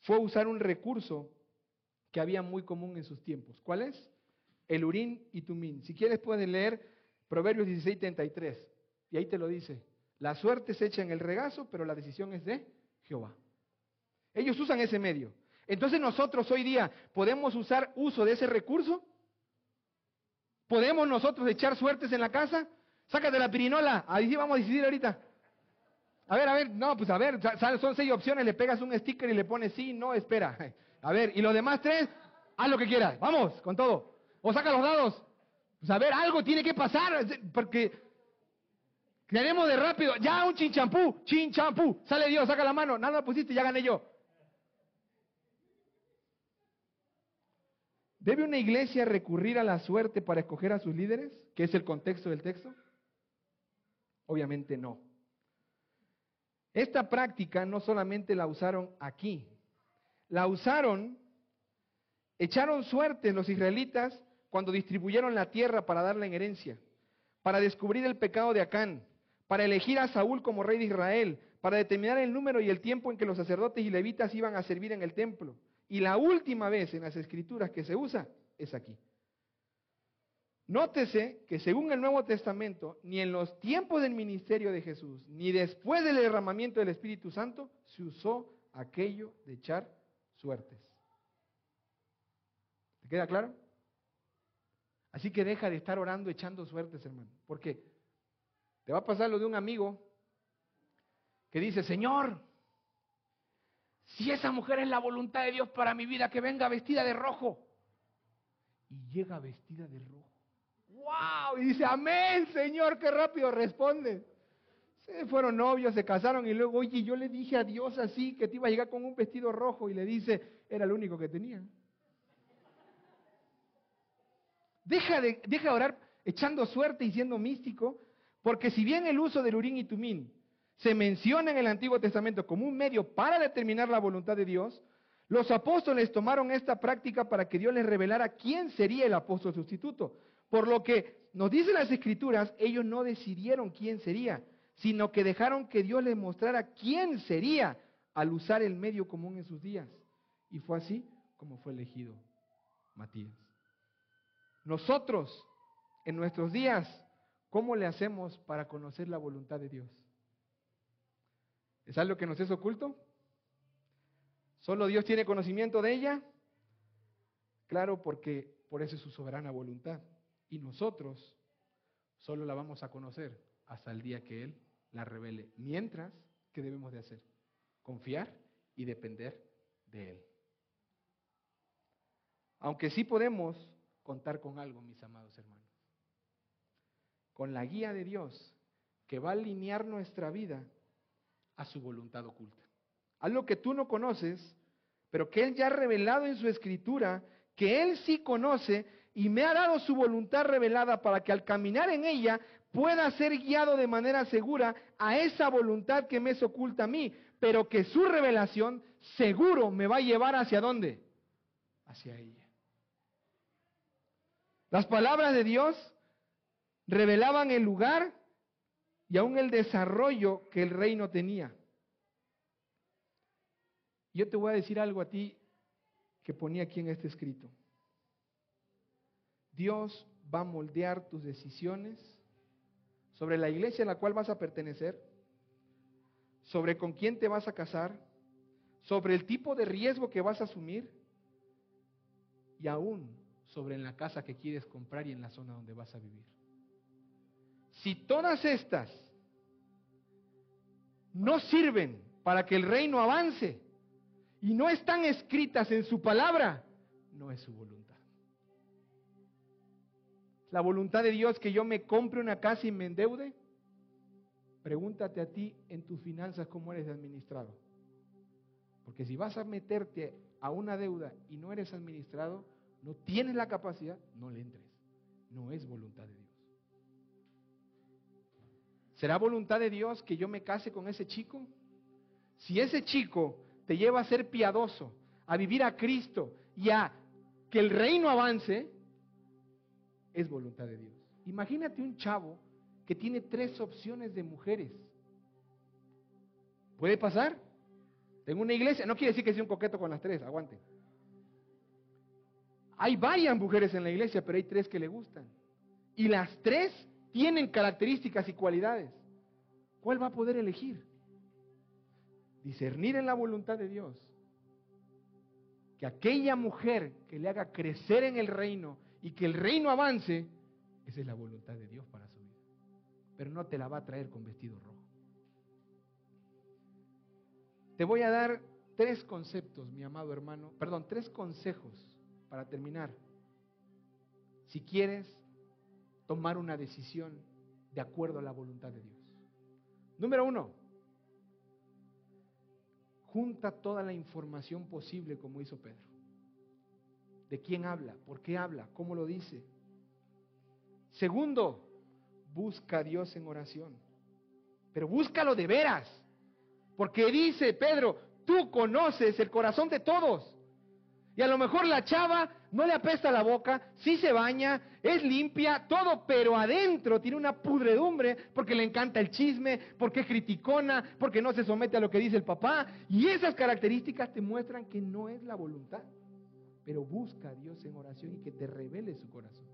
fue usar un recurso que había muy común en sus tiempos. ¿Cuál es? El urín y tumín. Si quieres puedes leer Proverbios 16, 33. Y ahí te lo dice. La suerte se echa en el regazo, pero la decisión es de Jehová. Ellos usan ese medio. Entonces nosotros hoy día podemos usar uso de ese recurso. ¿Podemos nosotros echar suertes en la casa? Sácate la pirinola, ahí sí vamos a decidir ahorita. A ver, a ver, no, pues a ver, son seis opciones, le pegas un sticker y le pones sí, no, espera. A ver, y los demás tres, haz lo que quieras, vamos, con todo. O saca los dados. Pues a ver, algo tiene que pasar, porque queremos de rápido, ya un chinchampú, chinchampú, sale Dios, saca la mano, nada pusiste, ya gané yo. ¿Debe una iglesia recurrir a la suerte para escoger a sus líderes? ¿Qué es el contexto del texto? Obviamente no. Esta práctica no solamente la usaron aquí, la usaron, echaron suerte los israelitas cuando distribuyeron la tierra para darla en herencia, para descubrir el pecado de Acán, para elegir a Saúl como rey de Israel, para determinar el número y el tiempo en que los sacerdotes y levitas iban a servir en el templo. Y la última vez en las escrituras que se usa es aquí. Nótese que según el Nuevo Testamento, ni en los tiempos del ministerio de Jesús, ni después del derramamiento del Espíritu Santo, se usó aquello de echar suertes. ¿Te queda claro? Así que deja de estar orando echando suertes, hermano. Porque te va a pasar lo de un amigo que dice, Señor, si esa mujer es la voluntad de Dios para mi vida, que venga vestida de rojo. Y llega vestida de rojo. ¡Wow! Y dice, amén, Señor, qué rápido responde. Se fueron novios, se casaron y luego, oye, yo le dije a Dios así que te iba a llegar con un vestido rojo y le dice, era el único que tenía. Deja de, deja de orar echando suerte y siendo místico, porque si bien el uso del urín y tumín se menciona en el Antiguo Testamento como un medio para determinar la voluntad de Dios, los apóstoles tomaron esta práctica para que Dios les revelara quién sería el apóstol sustituto. Por lo que nos dicen las escrituras, ellos no decidieron quién sería, sino que dejaron que Dios les mostrara quién sería al usar el medio común en sus días. Y fue así como fue elegido Matías. Nosotros, en nuestros días, ¿cómo le hacemos para conocer la voluntad de Dios? ¿Es algo que nos es oculto? ¿Solo Dios tiene conocimiento de ella? Claro, porque por eso es su soberana voluntad. Y nosotros solo la vamos a conocer hasta el día que Él la revele. Mientras, ¿qué debemos de hacer? Confiar y depender de Él. Aunque sí podemos contar con algo, mis amados hermanos. Con la guía de Dios que va a alinear nuestra vida a su voluntad oculta. Algo que tú no conoces, pero que Él ya ha revelado en su escritura, que Él sí conoce y me ha dado su voluntad revelada para que al caminar en ella pueda ser guiado de manera segura a esa voluntad que me es oculta a mí, pero que su revelación seguro me va a llevar hacia dónde? Hacia ella. Las palabras de Dios revelaban el lugar y aún el desarrollo que el reino tenía. Yo te voy a decir algo a ti que ponía aquí en este escrito. Dios va a moldear tus decisiones sobre la iglesia a la cual vas a pertenecer, sobre con quién te vas a casar, sobre el tipo de riesgo que vas a asumir y aún sobre en la casa que quieres comprar y en la zona donde vas a vivir. Si todas estas no sirven para que el reino avance y no están escritas en su palabra, no es su voluntad. La voluntad de Dios que yo me compre una casa y me endeude. Pregúntate a ti en tus finanzas cómo eres administrado. Porque si vas a meterte a una deuda y no eres administrado, no tienes la capacidad, no le entres. No es voluntad de Dios. ¿Será voluntad de Dios que yo me case con ese chico? Si ese chico te lleva a ser piadoso, a vivir a Cristo y a que el reino avance, es voluntad de Dios. Imagínate un chavo que tiene tres opciones de mujeres. ¿Puede pasar? Tengo una iglesia, no quiere decir que sea un coqueto con las tres, aguante. Hay varias mujeres en la iglesia, pero hay tres que le gustan. Y las tres tienen características y cualidades. ¿Cuál va a poder elegir? Discernir en la voluntad de Dios. Que aquella mujer que le haga crecer en el reino y que el reino avance, esa es la voluntad de Dios para su vida. Pero no te la va a traer con vestido rojo. Te voy a dar tres conceptos, mi amado hermano, perdón, tres consejos para terminar. Si quieres tomar una decisión de acuerdo a la voluntad de Dios. Número uno, junta toda la información posible como hizo Pedro. ¿De quién habla? ¿Por qué habla? ¿Cómo lo dice? Segundo, busca a Dios en oración. Pero búscalo de veras. Porque dice Pedro, tú conoces el corazón de todos. Y a lo mejor la chava no le apesta la boca, sí se baña, es limpia, todo, pero adentro tiene una pudredumbre porque le encanta el chisme, porque es criticona, porque no se somete a lo que dice el papá. Y esas características te muestran que no es la voluntad. Pero busca a Dios en oración y que te revele su corazón.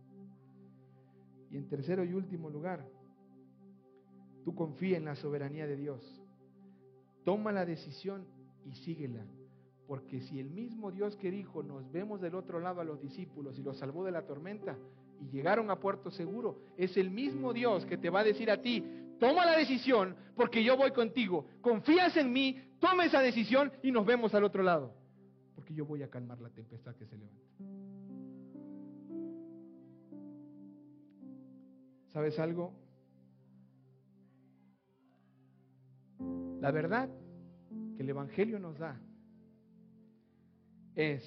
Y en tercero y último lugar, tú confía en la soberanía de Dios. Toma la decisión y síguela. Porque si el mismo Dios que dijo, nos vemos del otro lado a los discípulos y los salvó de la tormenta y llegaron a puerto seguro, es el mismo Dios que te va a decir a ti, toma la decisión porque yo voy contigo, confías en mí, toma esa decisión y nos vemos al otro lado, porque yo voy a calmar la tempestad que se levanta. ¿Sabes algo? La verdad que el Evangelio nos da es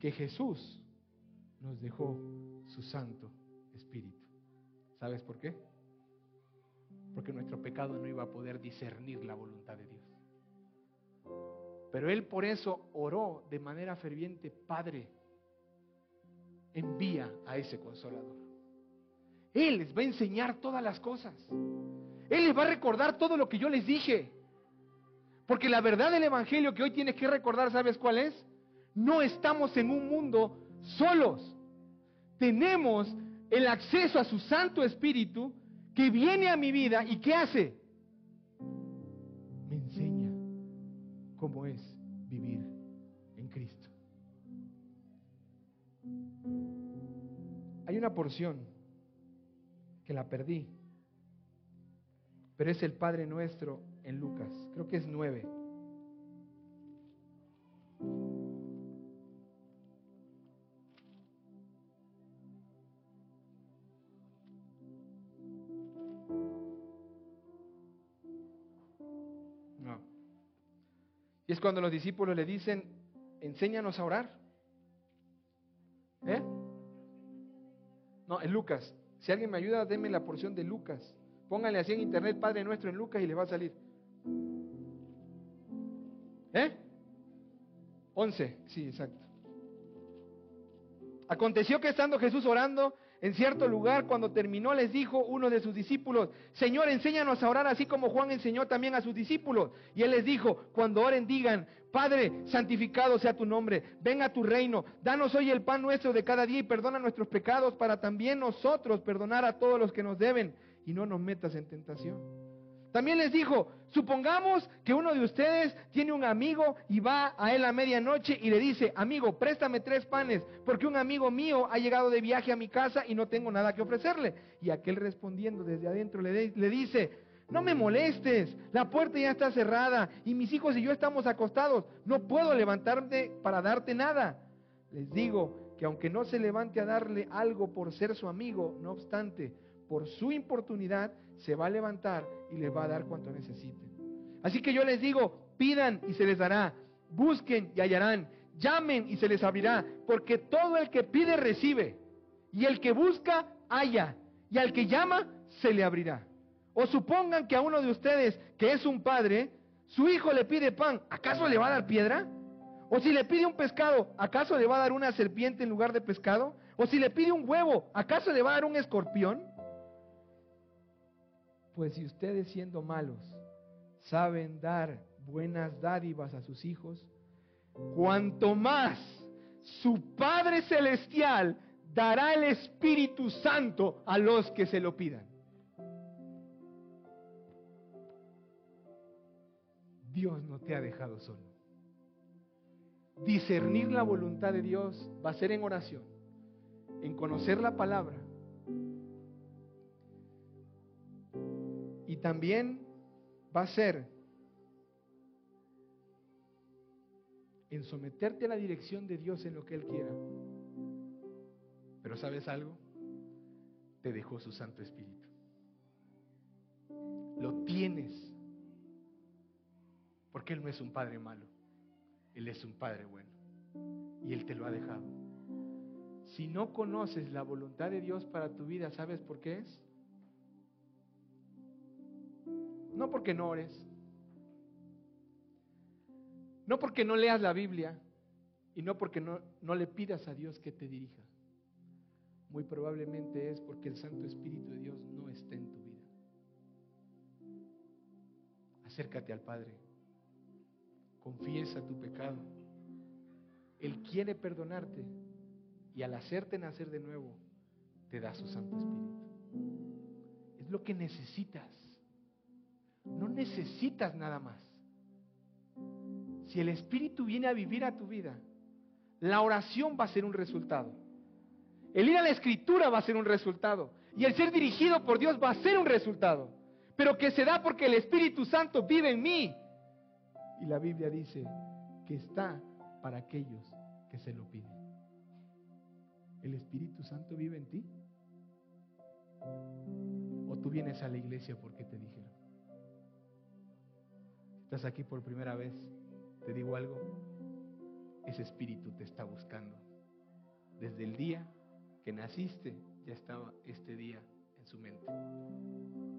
que Jesús nos dejó su Santo Espíritu. ¿Sabes por qué? Porque nuestro pecado no iba a poder discernir la voluntad de Dios. Pero Él por eso oró de manera ferviente, Padre, envía a ese consolador. Él les va a enseñar todas las cosas. Él les va a recordar todo lo que yo les dije. Porque la verdad del Evangelio que hoy tienes que recordar, ¿sabes cuál es? No estamos en un mundo solos. Tenemos el acceso a su Santo Espíritu que viene a mi vida y ¿qué hace? Me enseña cómo es vivir en Cristo. Hay una porción que la perdí, pero es el Padre nuestro en Lucas, creo que es nueve. Es cuando los discípulos le dicen, enséñanos a orar. ¿Eh? No, en Lucas. Si alguien me ayuda, denme la porción de Lucas. Pónganle así en internet Padre Nuestro en Lucas y le va a salir. ¿Eh? 11, sí, exacto. Aconteció que estando Jesús orando, En cierto lugar, cuando terminó, les dijo uno de sus discípulos, Señor, enséñanos a orar así como Juan enseñó también a sus discípulos. Y él les dijo, cuando oren digan, Padre, santificado sea tu nombre, ven a tu reino, danos hoy el pan nuestro de cada día y perdona nuestros pecados para también nosotros perdonar a todos los que nos deben y no nos metas en tentación. También les dijo, supongamos que uno de ustedes tiene un amigo y va a él a medianoche y le dice, amigo, préstame tres panes, porque un amigo mío ha llegado de viaje a mi casa y no tengo nada que ofrecerle. Y aquel respondiendo desde adentro le, le dice, no me molestes, la puerta ya está cerrada y mis hijos y yo estamos acostados, no puedo levantarme para darte nada. Les digo que aunque no se levante a darle algo por ser su amigo, no obstante, por su importunidad, se va a levantar y les va a dar cuanto necesiten. Así que yo les digo, pidan y se les dará, busquen y hallarán, llamen y se les abrirá, porque todo el que pide recibe, y el que busca halla, y al que llama se le abrirá. O supongan que a uno de ustedes, que es un padre, su hijo le pide pan, ¿acaso le va a dar piedra? O si le pide un pescado, ¿acaso le va a dar una serpiente en lugar de pescado? O si le pide un huevo, ¿acaso le va a dar un escorpión? Pues si ustedes siendo malos saben dar buenas dádivas a sus hijos, cuanto más su Padre Celestial dará el Espíritu Santo a los que se lo pidan. Dios no te ha dejado solo. Discernir la voluntad de Dios va a ser en oración, en conocer la palabra Y también va a ser en someterte a la dirección de Dios en lo que Él quiera. Pero ¿sabes algo? Te dejó su Santo Espíritu. Lo tienes. Porque Él no es un Padre malo. Él es un Padre bueno. Y Él te lo ha dejado. Si no conoces la voluntad de Dios para tu vida, ¿sabes por qué es? No porque no ores. No porque no leas la Biblia y no porque no, no, le pidas a Dios que te dirija. Muy probablemente es porque el Santo Espíritu de Dios no está en tu vida. Acércate al Padre. Confiesa tu pecado. Él quiere perdonarte y al hacerte nacer de nuevo, te da su Santo Espíritu. Es lo que necesitas. Necesitas nada más. Si el Espíritu viene a vivir a tu vida, la oración va a ser un resultado. El ir a la escritura va a ser un resultado. Y el ser dirigido por Dios va a ser un resultado. Pero que se da porque el Espíritu Santo vive en mí. Y la Biblia dice que está para aquellos que se lo piden. ¿El Espíritu Santo vive en ti? ¿O tú vienes a la iglesia porque te dijeron? Estás aquí por primera vez, te digo algo, ese espíritu te está buscando. Desde el día que naciste ya estaba este día en su mente.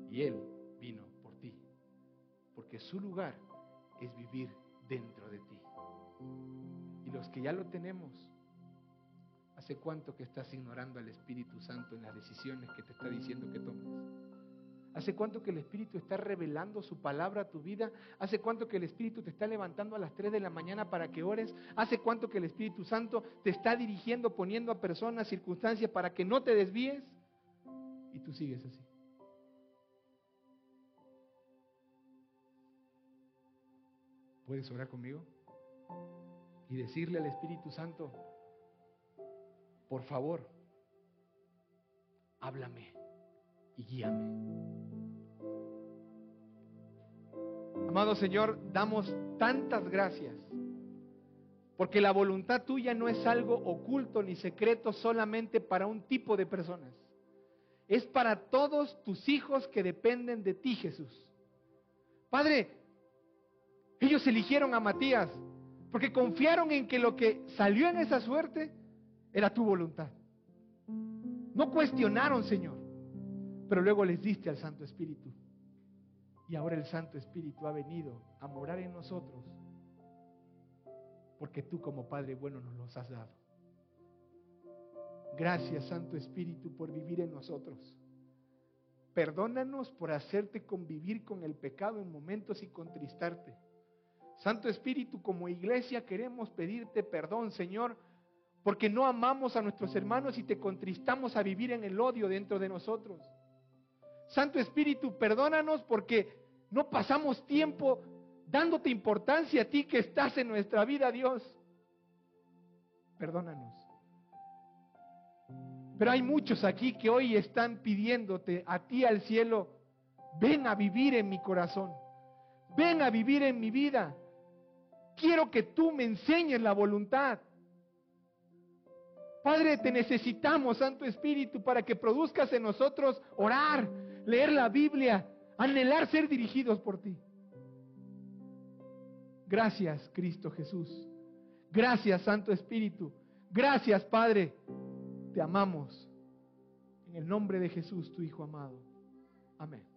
Y Él vino por ti, porque su lugar es vivir dentro de ti. Y los que ya lo tenemos, ¿hace cuánto que estás ignorando al Espíritu Santo en las decisiones que te está diciendo que tomes? ¿Hace cuánto que el Espíritu está revelando su palabra a tu vida? ¿Hace cuánto que el Espíritu te está levantando a las 3 de la mañana para que ores? ¿Hace cuánto que el Espíritu Santo te está dirigiendo, poniendo a personas, circunstancias para que no te desvíes? Y tú sigues así. ¿Puedes orar conmigo? Y decirle al Espíritu Santo, por favor, háblame y guíame. Amado Señor, damos tantas gracias, porque la voluntad tuya no es algo oculto ni secreto solamente para un tipo de personas. Es para todos tus hijos que dependen de ti, Jesús. Padre, ellos eligieron a Matías porque confiaron en que lo que salió en esa suerte era tu voluntad. No cuestionaron, Señor, pero luego les diste al Santo Espíritu. Y ahora el Santo Espíritu ha venido a morar en nosotros porque tú como Padre bueno nos los has dado. Gracias, Santo Espíritu, por vivir en nosotros. Perdónanos por hacerte convivir con el pecado en momentos y contristarte. Santo Espíritu, como iglesia queremos pedirte perdón, Señor, porque no amamos a nuestros hermanos y te contristamos a vivir en el odio dentro de nosotros. Santo Espíritu, perdónanos porque no pasamos tiempo dándote importancia a ti que estás en nuestra vida, Dios. Perdónanos. Pero hay muchos aquí que hoy están pidiéndote a ti al cielo, ven a vivir en mi corazón, ven a vivir en mi vida. Quiero que tú me enseñes la voluntad. Padre, te necesitamos, Santo Espíritu, para que produzcas en nosotros orar, leer la Biblia, anhelar ser dirigidos por ti. Gracias, Cristo Jesús. Gracias, Santo Espíritu. Gracias, Padre. Te amamos. En el nombre de Jesús, tu Hijo amado. Amén.